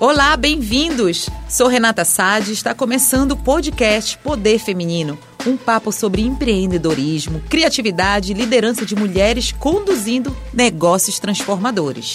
Olá, bem-vindos! Sou Renata Sade e está começando o podcast Poder Feminino. Um papo sobre empreendedorismo, criatividade e liderança de mulheres conduzindo negócios transformadores.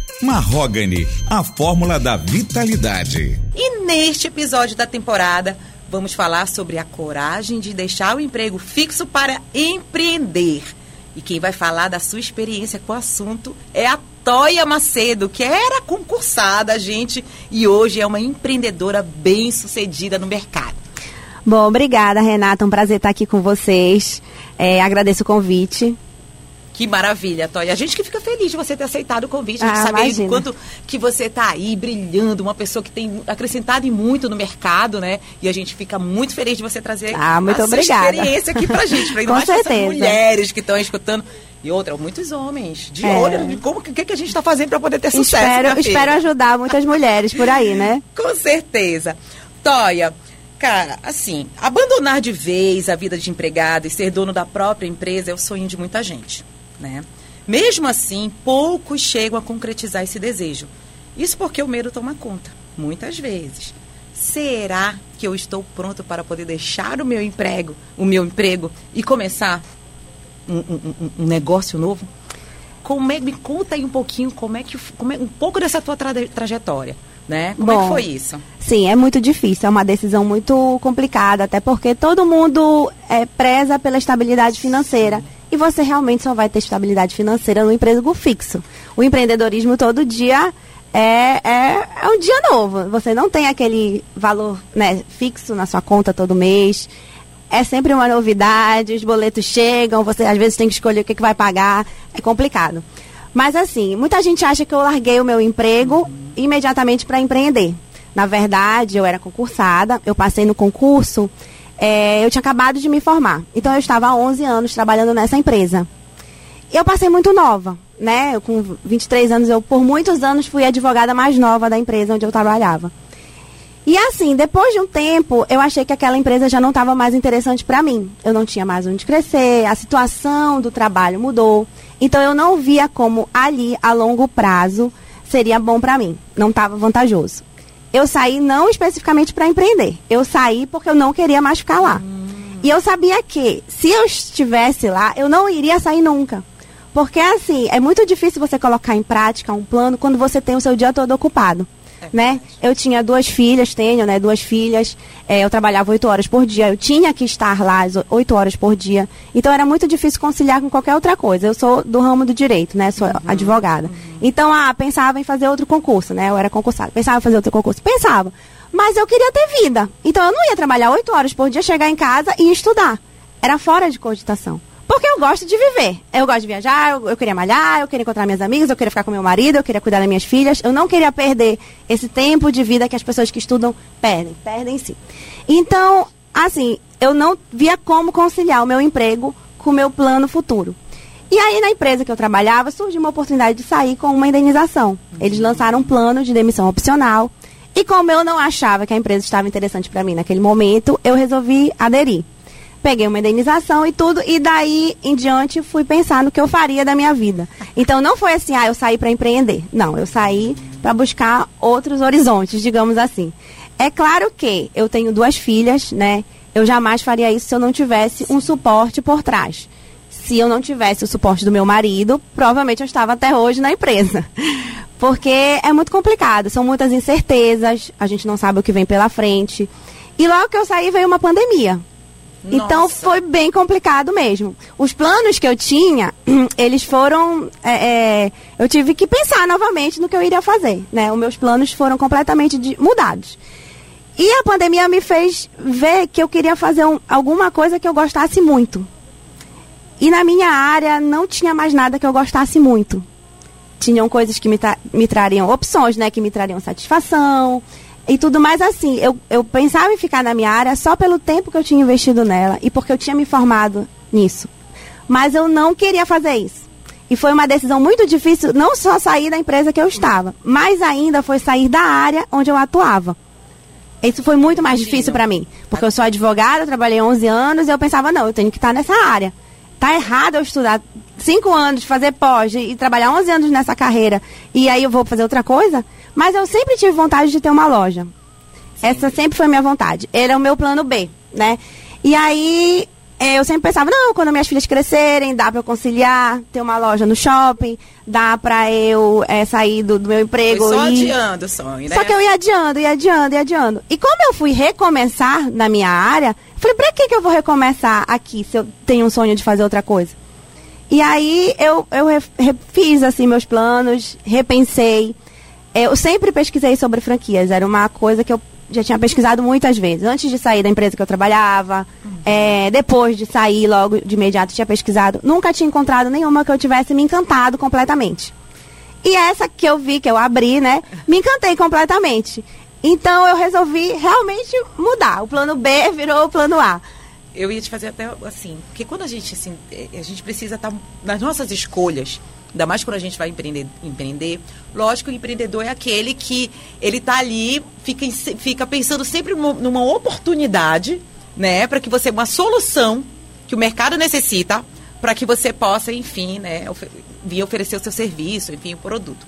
Marrogane, a fórmula da vitalidade. E neste episódio da temporada, vamos falar sobre a coragem de deixar o emprego fixo para empreender. E quem vai falar da sua experiência com o assunto é a Toia Macedo, que era concursada, gente, e hoje é uma empreendedora bem-sucedida no mercado. Bom, obrigada, Renata. Um prazer estar aqui com vocês. É, agradeço o convite. Que maravilha, Toya. A gente que fica feliz de você ter aceitado o convite, a gente ah, saber o quanto que você está aí brilhando, uma pessoa que tem acrescentado muito no mercado, né? E a gente fica muito feliz de você trazer ah, muito a obrigada. sua experiência aqui pra gente, pra mais essas mulheres que estão escutando. E outra, muitos homens. De é. olho de como que, que a gente está fazendo para poder ter sucesso. Espero, espero ajudar muitas mulheres por aí, né? Com certeza. Toya, cara, assim, abandonar de vez a vida de empregado e ser dono da própria empresa é o sonho de muita gente né? Mesmo assim, poucos chegam a concretizar esse desejo. Isso porque o medo toma conta, muitas vezes. Será que eu estou pronto para poder deixar o meu emprego, o meu emprego e começar um, um, um negócio novo? Como é, me conta aí um pouquinho como é que como é, um pouco dessa tua tra trajetória. Né? Como Bom, é que foi isso? Sim, é muito difícil, é uma decisão muito complicada, até porque todo mundo é, preza pela estabilidade financeira. Sim e você realmente só vai ter estabilidade financeira no emprego fixo. O empreendedorismo todo dia é, é, é um dia novo. Você não tem aquele valor né, fixo na sua conta todo mês. É sempre uma novidade, os boletos chegam, você às vezes tem que escolher o que, que vai pagar. É complicado. Mas assim, muita gente acha que eu larguei o meu emprego imediatamente para empreender. Na verdade, eu era concursada, eu passei no concurso é, eu tinha acabado de me formar. Então eu estava há 11 anos trabalhando nessa empresa. Eu passei muito nova, né? Eu, com 23 anos, eu por muitos anos fui a advogada mais nova da empresa onde eu trabalhava. E assim, depois de um tempo, eu achei que aquela empresa já não estava mais interessante para mim. Eu não tinha mais onde crescer, a situação do trabalho mudou. Então eu não via como ali, a longo prazo, seria bom para mim. Não estava vantajoso eu saí não especificamente para empreender. Eu saí porque eu não queria mais ficar lá. Hum. E eu sabia que se eu estivesse lá, eu não iria sair nunca. Porque assim, é muito difícil você colocar em prática um plano quando você tem o seu dia todo ocupado. Né? Eu tinha duas filhas, tenho, né? Duas filhas. É, eu trabalhava oito horas por dia. Eu tinha que estar lá oito horas por dia. Então era muito difícil conciliar com qualquer outra coisa. Eu sou do ramo do direito, né? Sou uhum, advogada. Uhum. Então, ah, pensava em fazer outro concurso, né? Eu era concursada. Pensava em fazer outro concurso. Pensava. Mas eu queria ter vida. Então eu não ia trabalhar oito horas por dia, chegar em casa e estudar. Era fora de cogitação. Porque eu gosto de viver. Eu gosto de viajar, eu, eu, queria malhar, eu queria encontrar minhas amigas, eu queria ficar com meu marido, eu queria cuidar das minhas filhas. Eu não queria perder esse tempo de vida que as pessoas que estudam perdem. Perdem sim. Então, assim, eu não via como conciliar o meu emprego com o meu plano futuro. E aí, na empresa que eu trabalhava, surgiu uma oportunidade de sair com uma indenização. Eles lançaram um plano de demissão opcional. E como eu não achava que a empresa estava interessante para mim naquele momento, eu resolvi aderir peguei uma indenização e tudo, e daí em diante fui pensar no que eu faria da minha vida. Então não foi assim, ah, eu saí para empreender. Não, eu saí para buscar outros horizontes, digamos assim. É claro que eu tenho duas filhas, né? Eu jamais faria isso se eu não tivesse um suporte por trás. Se eu não tivesse o suporte do meu marido, provavelmente eu estava até hoje na empresa. Porque é muito complicado, são muitas incertezas, a gente não sabe o que vem pela frente. E logo que eu saí veio uma pandemia. Então foi bem complicado mesmo. Os planos que eu tinha, eles foram. É, é, eu tive que pensar novamente no que eu iria fazer. Né? Os meus planos foram completamente de, mudados. E a pandemia me fez ver que eu queria fazer um, alguma coisa que eu gostasse muito. E na minha área não tinha mais nada que eu gostasse muito. Tinham coisas que me, tra me trariam opções, né? Que me trariam satisfação, e tudo mais assim. Eu, eu pensava em ficar na minha área só pelo tempo que eu tinha investido nela e porque eu tinha me formado nisso. Mas eu não queria fazer isso. E foi uma decisão muito difícil, não só sair da empresa que eu estava, mas ainda foi sair da área onde eu atuava. Isso foi muito mais difícil para mim, porque eu sou advogada, trabalhei 11 anos e eu pensava, não, eu tenho que estar nessa área. Tá errado eu estudar 5 anos, fazer pós e trabalhar 11 anos nessa carreira e aí eu vou fazer outra coisa? Mas eu sempre tive vontade de ter uma loja. Sim. Essa sempre foi minha vontade. Era o meu plano B, né? E aí é, eu sempre pensava, não, quando minhas filhas crescerem, dá para eu conciliar, ter uma loja no shopping, dá para eu é, sair do, do, meu emprego. Foi só e... adiando o sonho, né? Só que eu ia adiando, ia adiando, ia adiando. E como eu fui recomeçar na minha área, falei, pra que, que eu vou recomeçar aqui se eu tenho um sonho de fazer outra coisa? E aí eu, eu refiz assim meus planos, repensei. Eu sempre pesquisei sobre franquias, era uma coisa que eu já tinha pesquisado muitas vezes. Antes de sair da empresa que eu trabalhava, é, depois de sair logo de imediato, tinha pesquisado. Nunca tinha encontrado nenhuma que eu tivesse me encantado completamente. E essa que eu vi, que eu abri, né, me encantei completamente. Então eu resolvi realmente mudar. O plano B virou o plano A. Eu ia te fazer até assim, porque quando a gente assim, é, a gente precisa estar tá nas nossas escolhas, Ainda mais quando a gente vai empreender, empreender. Lógico, o empreendedor é aquele que ele está ali, fica, fica pensando sempre numa oportunidade, né? Para que você, uma solução que o mercado necessita para que você possa, enfim, né, vir oferecer o seu serviço, enfim, o produto.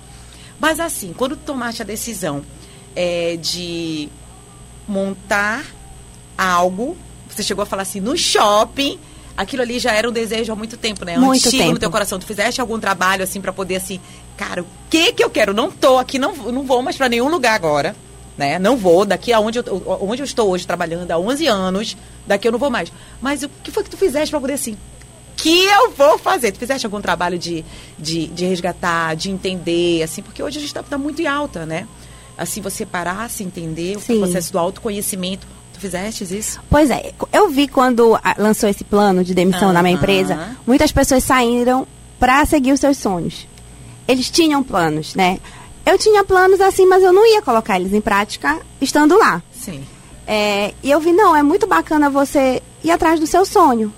Mas assim, quando tomaste a decisão é, de montar algo, você chegou a falar assim, no shopping, aquilo ali já era um desejo há muito tempo, né? Muito Antigo tempo. no teu coração. Tu fizeste algum trabalho assim para poder assim, cara, o que que eu quero? Não tô aqui, não, não vou mais para nenhum lugar agora, né? Não vou daqui aonde eu, onde eu estou hoje trabalhando há 11 anos, daqui eu não vou mais. Mas o que foi que tu fizeste para poder assim? Que eu vou fazer? Tu fizeste algum trabalho de, de, de resgatar, de entender, assim, porque hoje a gente está tá muito em alta, né? Assim, você parar, se entender, Sim. o processo do autoconhecimento, Fizeste isso? Pois é. Eu vi quando lançou esse plano de demissão na minha empresa, muitas pessoas saíram para seguir os seus sonhos. Eles tinham planos, né? Eu tinha planos assim, mas eu não ia colocar eles em prática estando lá. Sim. É, e eu vi, não, é muito bacana você ir atrás do seu sonho.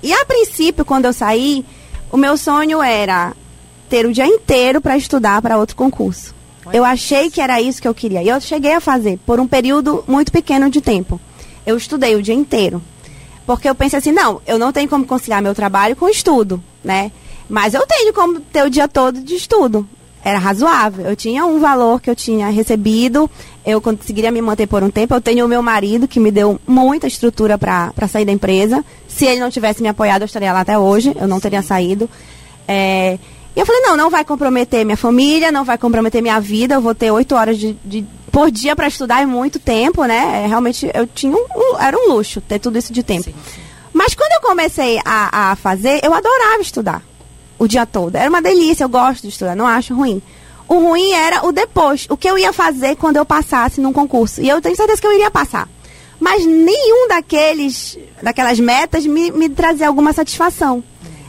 E a princípio, quando eu saí, o meu sonho era ter o dia inteiro para estudar para outro concurso. Eu achei que era isso que eu queria. E eu cheguei a fazer por um período muito pequeno de tempo. Eu estudei o dia inteiro. Porque eu pensei assim, não, eu não tenho como conciliar meu trabalho com estudo, né? Mas eu tenho como ter o dia todo de estudo. Era razoável. Eu tinha um valor que eu tinha recebido, eu conseguiria me manter por um tempo. Eu tenho o meu marido, que me deu muita estrutura para sair da empresa. Se ele não tivesse me apoiado, eu estaria lá até hoje, eu não teria saído. É, e eu falei, não, não vai comprometer minha família, não vai comprometer minha vida, eu vou ter oito horas de, de, por dia para estudar é muito tempo, né? É, realmente, eu tinha um, um, era um luxo ter tudo isso de tempo. Sim, sim. Mas quando eu comecei a, a fazer, eu adorava estudar o dia todo. Era uma delícia, eu gosto de estudar, não acho ruim. O ruim era o depois, o que eu ia fazer quando eu passasse num concurso. E eu tenho certeza que eu iria passar. Mas nenhum daqueles, daquelas metas me, me trazia alguma satisfação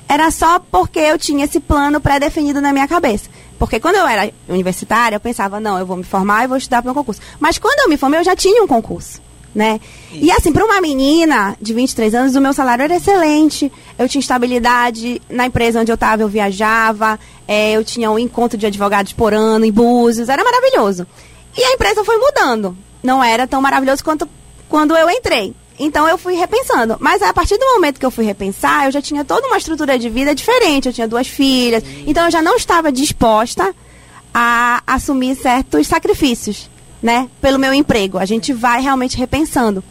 era só porque eu tinha esse plano pré-definido na minha cabeça. Porque quando eu era universitária, eu pensava, não, eu vou me formar e vou estudar para um concurso. Mas quando eu me formei, eu já tinha um concurso. Né? E assim, para uma menina de 23 anos, o meu salário era excelente. Eu tinha estabilidade na empresa onde eu estava, eu viajava, é, eu tinha um encontro de advogados por ano em Búzios, era maravilhoso. E a empresa foi mudando. Não era tão maravilhoso quanto quando eu entrei. Então eu fui repensando. Mas a partir do momento que eu fui repensar, eu já tinha toda uma estrutura de vida diferente. Eu tinha duas filhas. Então eu já não estava disposta a assumir certos sacrifícios, né? Pelo meu emprego. A gente vai realmente repensando.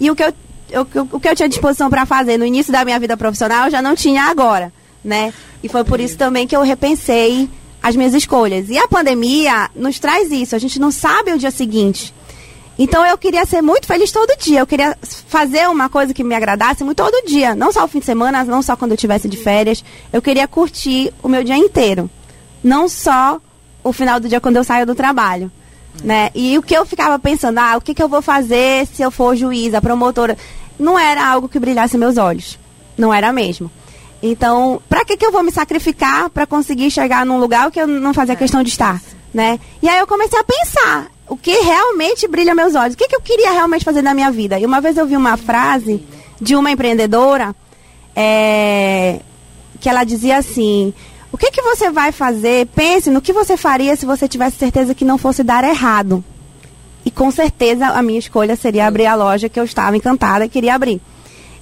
E o que eu, eu o que eu tinha disposição para fazer no início da minha vida profissional, eu já não tinha agora, né? E foi por isso também que eu repensei as minhas escolhas. E a pandemia nos traz isso. A gente não sabe o dia seguinte. Então eu queria ser muito feliz todo dia. Eu queria fazer uma coisa que me agradasse muito todo dia. Não só o fim de semana, não só quando eu estivesse de férias. Eu queria curtir o meu dia inteiro. Não só o final do dia quando eu saio do trabalho. Né? E o que eu ficava pensando, ah, o que, que eu vou fazer se eu for juíza, promotora? Não era algo que brilhasse meus olhos. Não era mesmo. Então, para que, que eu vou me sacrificar para conseguir chegar num lugar que eu não fazia questão de estar? Né? E aí eu comecei a pensar o que realmente brilha meus olhos, o que, que eu queria realmente fazer na minha vida. E uma vez eu vi uma frase de uma empreendedora é, que ela dizia assim: o que, que você vai fazer? Pense no que você faria se você tivesse certeza que não fosse dar errado. E com certeza a minha escolha seria abrir a loja que eu estava encantada e queria abrir.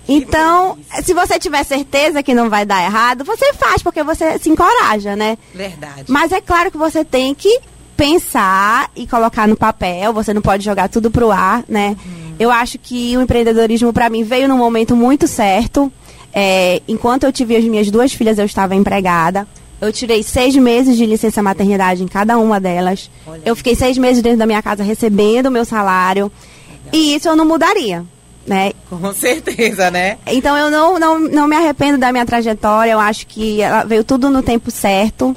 Então, se você tiver certeza que não vai dar errado, você faz, porque você se encoraja, né? Verdade. Mas é claro que você tem que pensar e colocar no papel, você não pode jogar tudo pro ar, né? Uhum. Eu acho que o empreendedorismo, para mim, veio num momento muito certo. É, enquanto eu tive as minhas duas filhas, eu estava empregada. Eu tirei seis meses de licença maternidade em cada uma delas. Olha eu fiquei seis meses dentro da minha casa recebendo o meu salário. Legal. E isso eu não mudaria né? Com certeza, né? Então eu não, não, não me arrependo da minha trajetória, eu acho que ela veio tudo no tempo certo.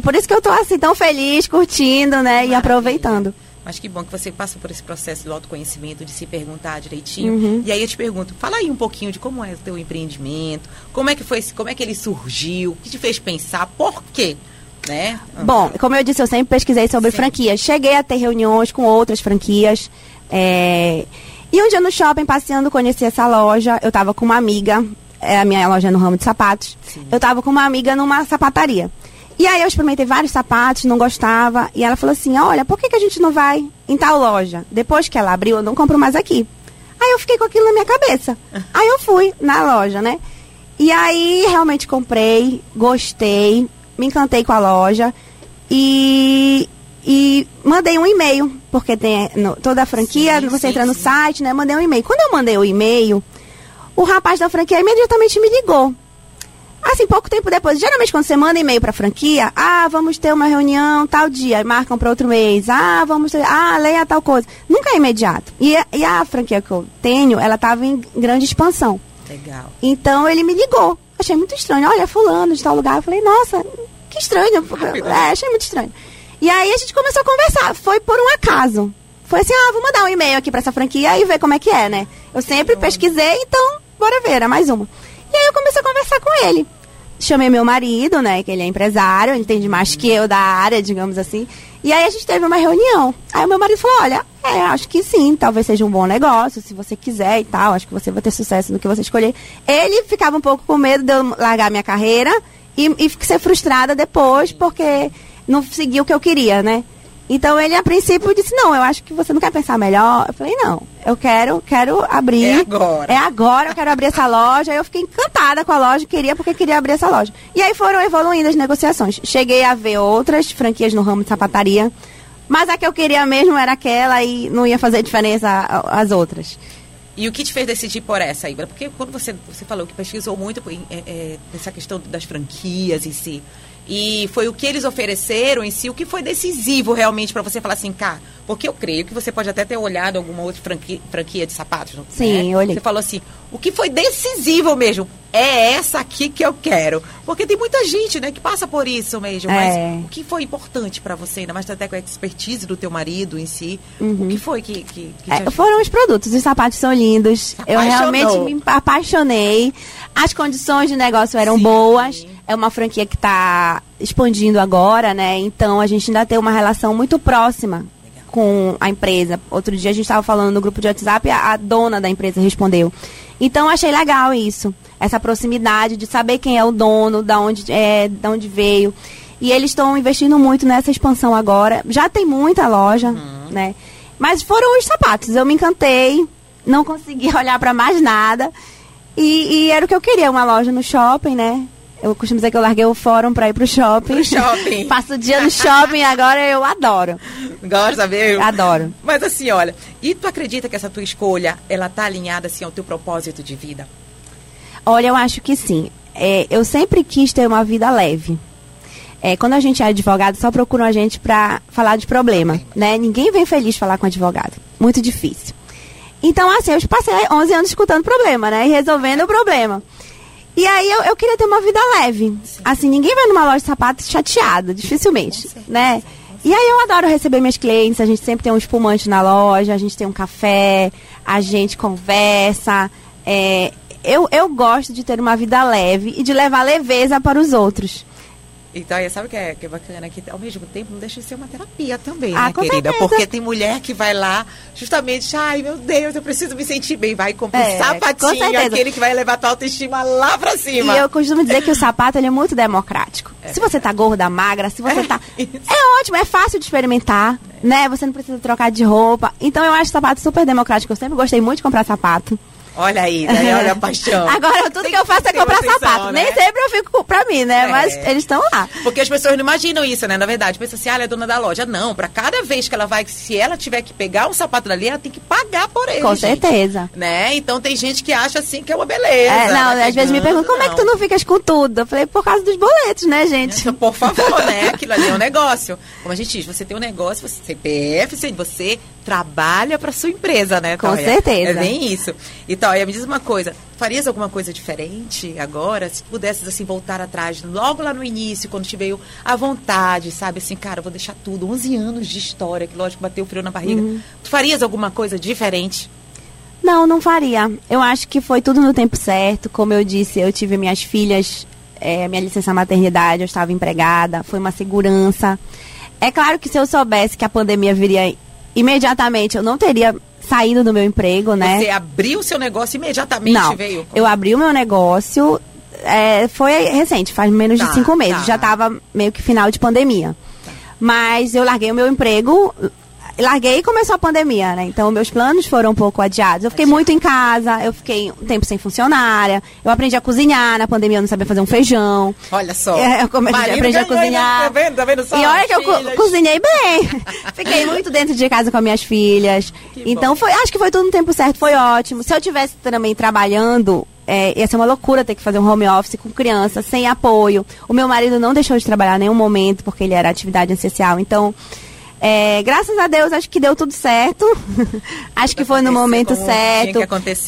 E por isso que eu tô assim tão feliz, curtindo, né? Maravilha. E aproveitando. Mas que bom que você passou por esse processo do autoconhecimento, de se perguntar direitinho. Uhum. E aí eu te pergunto, fala aí um pouquinho de como é o teu empreendimento, como é que foi, como é que ele surgiu, o que te fez pensar, por quê? Né? Bom, como eu disse, eu sempre pesquisei sobre Sim. franquias. Cheguei a ter reuniões com outras franquias. É... E um dia no shopping, passeando, conheci essa loja. Eu tava com uma amiga, é a minha loja no ramo de sapatos. Sim. Eu tava com uma amiga numa sapataria. E aí eu experimentei vários sapatos, não gostava. E ela falou assim: Olha, por que, que a gente não vai em tal loja? Depois que ela abriu, eu não compro mais aqui. Aí eu fiquei com aquilo na minha cabeça. Aí eu fui na loja, né? E aí realmente comprei, gostei, me encantei com a loja. E e mandei um e-mail, porque tem no, toda a franquia, sim, você sim, entra no sim. site, né? Mandei um e-mail. Quando eu mandei o e-mail, o rapaz da franquia imediatamente me ligou. Assim, pouco tempo depois, geralmente quando você manda e-mail para a franquia, ah, vamos ter uma reunião tal dia, marcam para outro mês, ah, vamos ter, ah, leia tal coisa. Nunca é imediato. E, e a franquia que eu tenho, ela estava em grande expansão. Legal. Então ele me ligou. Achei muito estranho. Olha, fulano de tal lugar. Eu falei, nossa, que estranho. É, achei muito estranho. E aí a gente começou a conversar. Foi por um acaso. Foi assim, ah, vou mandar um e-mail aqui para essa franquia e ver como é que é, né? Eu sempre pesquisei, então bora ver, era mais uma. E aí eu comecei a conversar com ele. Chamei meu marido, né, que ele é empresário, ele entende mais que eu da área, digamos assim. E aí a gente teve uma reunião. Aí o meu marido falou, olha, é, acho que sim, talvez seja um bom negócio, se você quiser e tal, acho que você vai ter sucesso no que você escolher. Ele ficava um pouco com medo de eu largar minha carreira e, e ser frustrada depois, porque não seguiu o que eu queria, né? Então ele a princípio disse: "Não, eu acho que você não quer pensar melhor". Eu falei: "Não, eu quero, quero abrir. É agora. É agora, eu quero abrir essa loja". Eu fiquei encantada com a loja, queria porque queria abrir essa loja. E aí foram evoluindo as negociações. Cheguei a ver outras franquias no ramo de sapataria, mas a que eu queria mesmo era aquela e não ia fazer diferença as outras. E o que te fez decidir por essa, Ibra? Porque quando você, você falou que pesquisou muito é, é, essa questão das franquias em si, e foi o que eles ofereceram em si, o que foi decisivo realmente para você falar assim, cá, porque eu creio que você pode até ter olhado alguma outra franquia, franquia de sapatos. Sim, né? eu olhei. Você falou assim, o que foi decisivo mesmo é essa aqui que eu quero. Porque tem muita gente, né, que passa por isso mesmo. Mas é. o que foi importante para você, ainda mais até com a expertise do teu marido em si, uhum. o que foi que, que, que é, Foram os produtos, os sapatos são lindos. Eu realmente me apaixonei. As condições de negócio eram Sim. boas é uma franquia que está expandindo agora, né? Então a gente ainda tem uma relação muito próxima com a empresa. Outro dia a gente estava falando no grupo de WhatsApp, a, a dona da empresa respondeu. Então achei legal isso, essa proximidade de saber quem é o dono, da onde é, da onde veio. E eles estão investindo muito nessa expansão agora. Já tem muita loja, uhum. né? Mas foram os sapatos. Eu me encantei, não consegui olhar para mais nada. E, e, era o que eu queria, uma loja no shopping, né? Eu costumo dizer que eu larguei o fórum para ir pro shopping. Pro shopping. Passo o dia no shopping agora eu adoro. Gosta mesmo? Adoro. Mas assim, olha, e tu acredita que essa tua escolha, ela tá alinhada assim ao teu propósito de vida? Olha, eu acho que sim. É, eu sempre quis ter uma vida leve. É, quando a gente é advogado, só procuram a gente para falar de problema, né? Ninguém vem feliz falar com advogado. Muito difícil. Então, assim, eu passei 11 anos escutando problema, né? E resolvendo o problema. E aí eu, eu queria ter uma vida leve. Sim. Assim, ninguém vai numa loja de sapatos chateado, dificilmente, né? E aí eu adoro receber meus clientes, a gente sempre tem um espumante na loja, a gente tem um café, a gente conversa. É, eu, eu gosto de ter uma vida leve e de levar leveza para os outros. Então, sabe o que é, que é bacana? Que ao mesmo tempo não deixa de ser uma terapia também, Ah, né, querida? certeza. Porque tem mulher que vai lá, justamente, ai meu Deus, eu preciso me sentir bem. Vai comprar É, um sapatinho, aquele que vai levar tua autoestima lá pra cima. E eu costumo dizer que o sapato ele é muito democrático. Se você tá gorda, magra, se você É, tá. isso. É ótimo, é fácil de experimentar, né? Você não precisa trocar de roupa. Então eu acho sapato super democrático. Eu sempre gostei muito de comprar sapato. Olha aí, daí olha a paixão. Agora, tudo Tem que eu faço é comprar atenção, sapato. né? Nem sempre eu fico pra mim, né? É. Mas eles estão lá. Porque as pessoas não imaginam isso, né? Na verdade, pensa assim, ah, ela é dona da loja. Não, pra cada vez que ela vai, se ela tiver que pegar um sapato dali, ela tem que pagar por ele. Com gente. certeza. Né? Então tem gente que acha assim que é uma beleza. É, não, vai às vezes me perguntam, como é que tu não ficas com tudo? Eu falei, por causa dos boletos, né, gente? Então, Por favor, né? Aquilo ali é um negócio. Como a gente diz, você tem um negócio, você CPF, você- trabalha para sua empresa, né, Com Toia? certeza. É bem isso. E Toia, me diz uma coisa, farias alguma coisa diferente agora? Se pudesses, assim, voltar atrás, logo lá no início, quando te veio a vontade, sabe? Assim, cara, eu vou deixar tudo. 11 anos de história, que lógico, bateu frio na barriga. Uhum. Tu farias alguma coisa diferente? Não, não faria. Eu acho que foi tudo no tempo certo. Como eu disse, eu tive minhas filhas, é, minha licença maternidade, eu estava empregada, foi uma segurança. É claro que se eu soubesse que a pandemia viria imediatamente, eu não teria saído do meu emprego, né? Você abriu o seu negócio imediatamente não, veio? eu abri o meu negócio, é, foi recente, faz menos Tá, de cinco meses, tá. já estava meio que final de pandemia. Mas eu larguei o meu emprego, larguei e começou a pandemia, né? Então meus planos foram um pouco adiados. Eu fiquei muito em casa, eu fiquei um tempo sem funcionária, eu aprendi a cozinhar, na pandemia eu não sabia fazer um feijão. Olha só. É, eu comecei, aprendi a ganhou, cozinhar. Tá vendo? Tá vendo só? E olha que eu co- cozinhei bem. Fiquei muito dentro de casa com as minhas filhas. Que então bom. foi, acho que foi tudo no tempo certo, foi ótimo. Se eu tivesse também trabalhando, é, ia ser uma loucura ter que fazer um home office com criança, sem apoio. O meu marido não deixou de trabalhar em nenhum momento, porque ele era atividade essencial. Então, é, graças a Deus, acho que deu tudo certo. acho que foi no momento certo.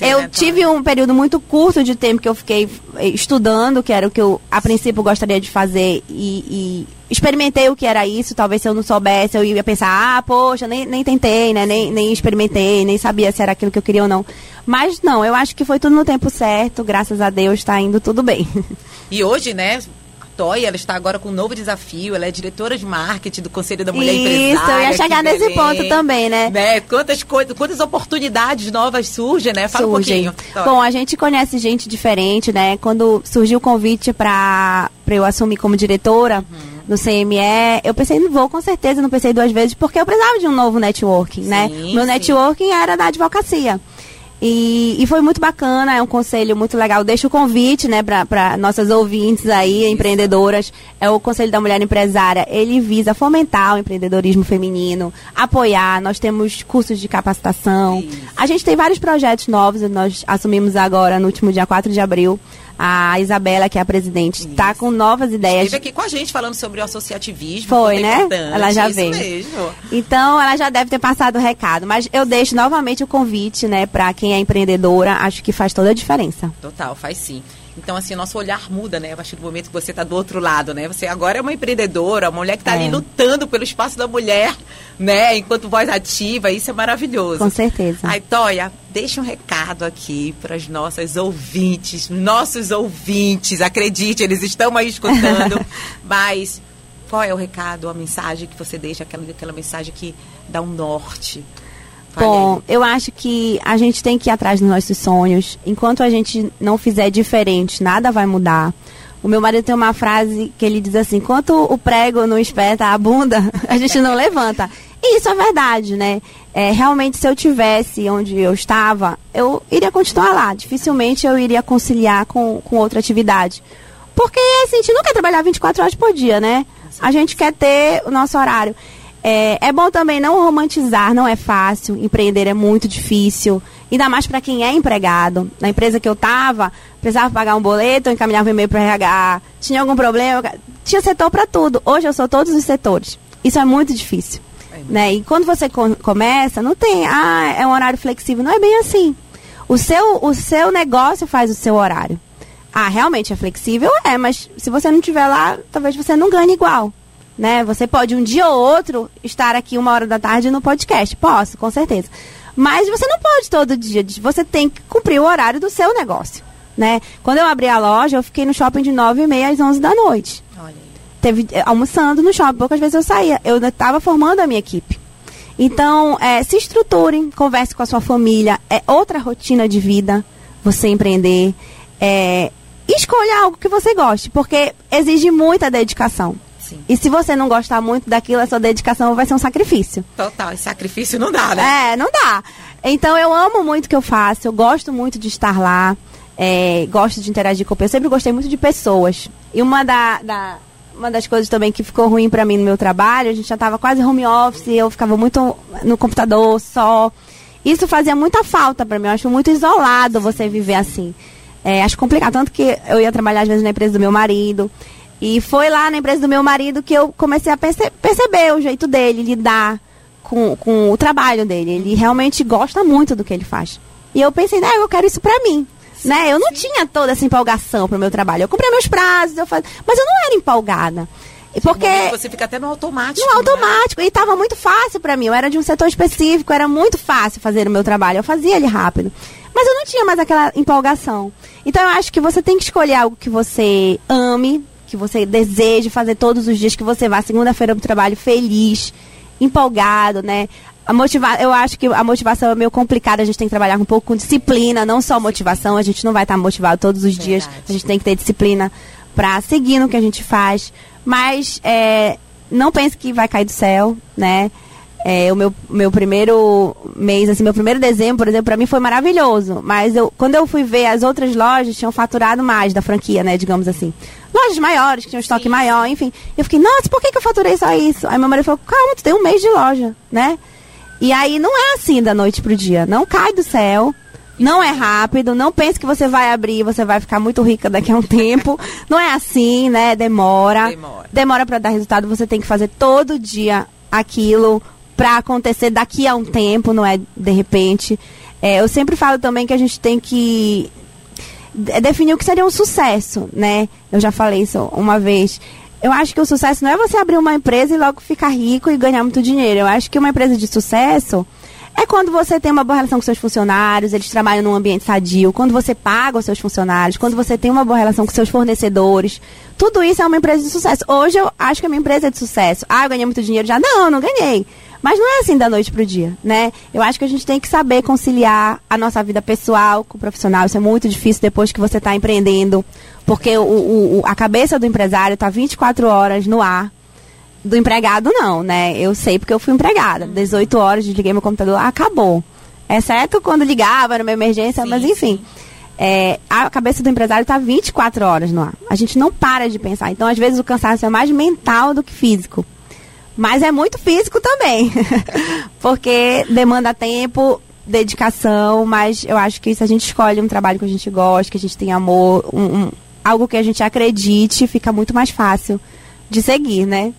eu né, tive um período muito curto de tempo que eu fiquei eh, estudando, que era o que eu, a princípio, gostaria de fazer e, e experimentei o que era isso. Talvez se eu não soubesse, eu ia pensar, ah, poxa, nem, nem tentei, né? Nem, nem experimentei, nem sabia se era aquilo que eu queria ou não. Mas não, eu acho que foi tudo no tempo certo, graças a Deus, está indo tudo bem. E hoje, né, a Toya, ela está agora com um novo desafio. Ela é diretora de marketing do Conselho da Mulher Empresária. Isso, eu ia chegar nesse Belém. ponto também, né? Quantas coisas, quantas oportunidades novas surgem, né? Fala surgem. um pouquinho. Toya. Bom, a gente conhece gente diferente, né? Quando surgiu o convite para eu assumir como diretora Uhum. no CME, eu pensei, não vou com certeza, não pensei duas vezes, porque eu precisava de um novo networking, né? Sim, Meu sim. networking era da advocacia. E, e foi muito bacana, é um conselho muito legal. Deixa o convite, né, para nossas ouvintes aí, empreendedoras. É o Conselho da Mulher Empresária. Ele visa fomentar o empreendedorismo feminino, apoiar. Nós temos cursos de capacitação. Isso. A gente tem vários projetos novos, nós assumimos agora no último dia 4 de abril. A Isabela, que é a presidente, está com novas ideias. Esteve aqui com a gente falando sobre o associativismo. Foi, né? Ela já veio. mesmo. Então, ela já deve ter passado o recado. Mas eu deixo novamente o convite, né, para quem é empreendedora. Acho que faz toda a diferença. Total, faz sim. Então, assim, nosso olhar muda, né? A partir do momento que você está do outro lado, né? Você agora é uma empreendedora, uma mulher que está É. ali lutando pelo espaço da mulher, né? Enquanto voz ativa, isso é maravilhoso. Com certeza. Ai, Toia, deixa um recado aqui para as nossas ouvintes, nossos ouvintes. Acredite, eles estão aí escutando. mas qual é o recado, a mensagem que você deixa, aquela, aquela mensagem que dá um norte? Bom, eu acho que a gente tem que ir atrás dos nossos sonhos. Enquanto a gente não fizer diferente, nada vai mudar. O meu marido tem uma frase que ele diz assim: enquanto o prego não espeta a bunda, a gente não levanta. E isso é verdade, né? É, realmente, se eu tivesse onde eu estava, eu iria continuar lá. Dificilmente eu iria conciliar com, com outra atividade. Porque assim, a gente não quer trabalhar 24 horas por dia, né? A gente quer ter o nosso horário. É, é bom também não romantizar, não é fácil. Empreender é muito difícil. Ainda mais para quem é empregado. Na empresa que eu estava, precisava pagar um boleto, eu encaminhava um e-mail para RH. Tinha algum problema? Tinha setor para tudo. Hoje eu sou todos os setores. Isso é muito difícil. É. Né? E quando você co- começa, não tem, ah, é um horário flexível. Não é bem assim. O seu, o seu negócio faz o seu horário. Ah, realmente é flexível? É, mas se você não estiver lá, talvez você não ganhe igual. Né? Você pode um dia ou outro estar aqui uma hora da tarde no podcast. Posso, com certeza. Mas você não pode todo dia. Você tem que cumprir o horário do seu negócio. Né? Quando eu abri a loja, eu fiquei no shopping de 9 e meia às 11 da noite. Teve eh, almoçando no shopping, poucas vezes eu saía. Eu estava formando a minha equipe. Então, é, se estruture, converse com a sua família. É outra rotina de vida você empreender. É, escolha algo que você goste, porque exige muita dedicação. Sim. E se você não gostar muito daquilo, a sua dedicação vai ser um sacrifício. Total, e sacrifício não dá, né? É, não dá. Então eu amo muito o que eu faço, eu gosto muito de estar lá, é, gosto de interagir com pessoas. Eu sempre gostei muito de pessoas. E uma da, da uma das coisas também que ficou ruim para mim no meu trabalho, a gente já estava quase home office, eu ficava muito no computador só. Isso fazia muita falta para mim, eu acho muito isolado você viver assim. É, acho complicado, tanto que eu ia trabalhar às vezes na empresa do meu marido. E foi lá na empresa do meu marido que eu comecei a perce perceber o jeito dele, lidar com, com o trabalho dele. Ele realmente gosta muito do que ele faz. E eu pensei, né, eu quero isso pra mim. Sim, né? Eu não sim. tinha toda essa empolgação pro meu trabalho. Eu cumpria meus prazos, eu faz... mas eu não era empolgada. Porque você fica até no automático. No automático. Né? E estava muito fácil para mim. Eu era de um setor específico, era muito fácil fazer o meu trabalho. Eu fazia ele rápido. Mas eu não tinha mais aquela empolgação. Então eu acho que você tem que escolher algo que você ame, que você deseje fazer todos os dias, que você vá segunda-feira pro trabalho feliz, empolgado, né? A motiva eu acho que a motivação é meio complicada, a gente tem que trabalhar um pouco com disciplina, não só motivação, a gente não vai estar motivado todos os Verdade. dias, a gente tem que ter disciplina para seguir no que a gente faz. Mas é, não pense que vai cair do céu, né? É, o meu, meu primeiro mês, assim, meu primeiro dezembro, por exemplo, para mim foi maravilhoso. Mas eu, quando eu fui ver as outras lojas, tinham faturado mais da franquia, né? Digamos assim. Lojas maiores, que tinham estoque Sim. maior, enfim. Eu fiquei, nossa, por que, que eu faturei só isso? Aí meu marido falou, calma, tu tem um mês de loja, né? E aí não é assim da noite pro dia. Não cai do céu. Não é rápido, não pense que você vai abrir e você vai ficar muito rica daqui a um tempo. Não é assim, né? Demora. Demora, Demora para dar resultado. Você tem que fazer todo dia aquilo para acontecer daqui a um tempo, não é de repente. É, eu sempre falo também que a gente tem que definir o que seria um sucesso, né? Eu já falei isso uma vez. Eu acho que o sucesso não é você abrir uma empresa e logo ficar rico e ganhar muito dinheiro. Eu acho que uma empresa de sucesso é quando você tem uma boa relação com seus funcionários, eles trabalham num ambiente sadio, quando você paga os seus funcionários, quando você tem uma boa relação com seus fornecedores. Tudo isso é uma empresa de sucesso. Hoje eu acho que a minha empresa é de sucesso. Ah, eu ganhei muito dinheiro já? Não, não ganhei. Mas não é assim da noite pro dia, né? Eu acho que a gente tem que saber conciliar a nossa vida pessoal com o profissional. Isso é muito difícil depois que você está empreendendo, porque o, o, a cabeça do empresário está 24 horas no ar. Do empregado, não, né? Eu sei porque eu fui empregada. 18 horas, desliguei meu computador, acabou. Exceto quando ligava, era uma emergência, sim, mas enfim. É, a cabeça do empresário está 24 horas no ar. A gente não para de pensar. Então, às vezes, o cansaço é mais mental do que físico. Mas é muito físico também. porque demanda tempo, dedicação, mas eu acho que se a gente escolhe um trabalho que a gente gosta, que a gente tem amor, um, um, algo que a gente acredite, fica muito mais fácil de seguir, né?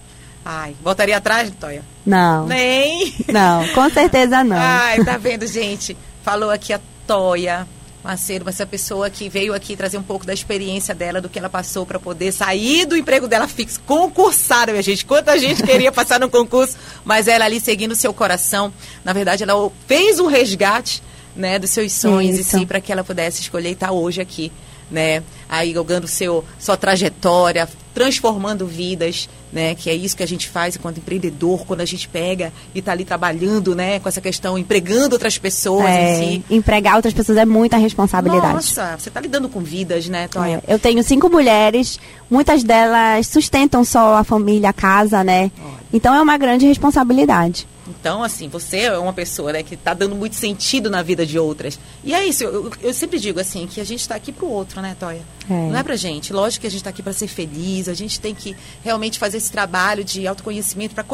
Ai, voltaria atrás, Toia? Não. Nem? Não, com certeza não. Ai, tá vendo, gente? Falou aqui a Toia Macedo, essa pessoa que veio aqui trazer um pouco da experiência dela, do que ela passou para poder sair do emprego dela fixo, concursada, minha gente. Quanta gente queria passar no concurso, mas ela ali seguindo o seu coração. Na verdade, ela fez um resgate né, dos seus sonhos Isso. e sim para que ela pudesse escolher estar hoje aqui né? Aí jogando seu sua trajetória, transformando vidas, né? Que é isso que a gente faz enquanto empreendedor, quando a gente pega e está ali trabalhando, né? Com essa questão, empregando outras pessoas é, si. Empregar outras pessoas é muita responsabilidade. Nossa, você está lidando com vidas, né, Toya? É, eu tenho cinco mulheres, muitas delas sustentam só a família, a casa, né? Olha. Então é uma grande responsabilidade. Então, assim, você é uma pessoa né, que está dando muito sentido na vida de outras. E é isso, eu, eu sempre digo assim, que a gente está aqui para o outro, né, Toya? É. Não é para gente. Lógico que a gente está aqui para ser feliz, a gente tem que realmente fazer esse trabalho de autoconhecimento para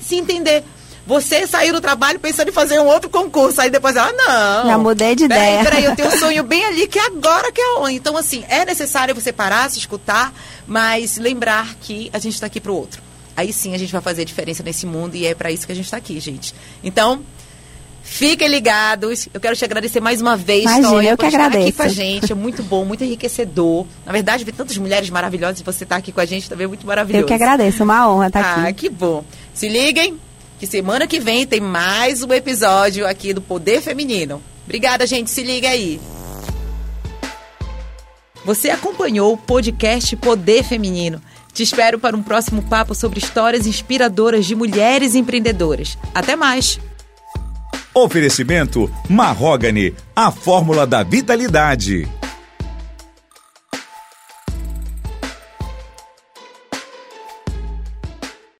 se entender. Você saiu do trabalho pensando em fazer um outro concurso, aí depois ela, não. Já mudei de peraí, ideia. Peraí, eu tenho um sonho bem ali que é agora que é onde. Então, assim, é necessário você parar, se escutar, mas lembrar que a gente está aqui para o outro aí sim a gente vai fazer diferença nesse mundo e é para isso que a gente está aqui, gente. Então, Fiquem ligados. Eu quero te agradecer mais uma vez, Imagina, Toya, eu que agradeço. aqui com a gente. É muito bom, muito enriquecedor. Na verdade, ver tantas mulheres maravilhosas e você estar tá aqui com a gente também é muito maravilhoso. Eu que agradeço, uma honra estar tá aqui. Ah, que bom. Se liguem, que semana que vem tem mais um episódio aqui do Poder Feminino. Obrigada, gente. Se liga aí. Você acompanhou o podcast Poder Feminino Te espero para um próximo papo sobre histórias inspiradoras de mulheres empreendedoras. Até mais! Oferecimento Marrogane, a fórmula da vitalidade.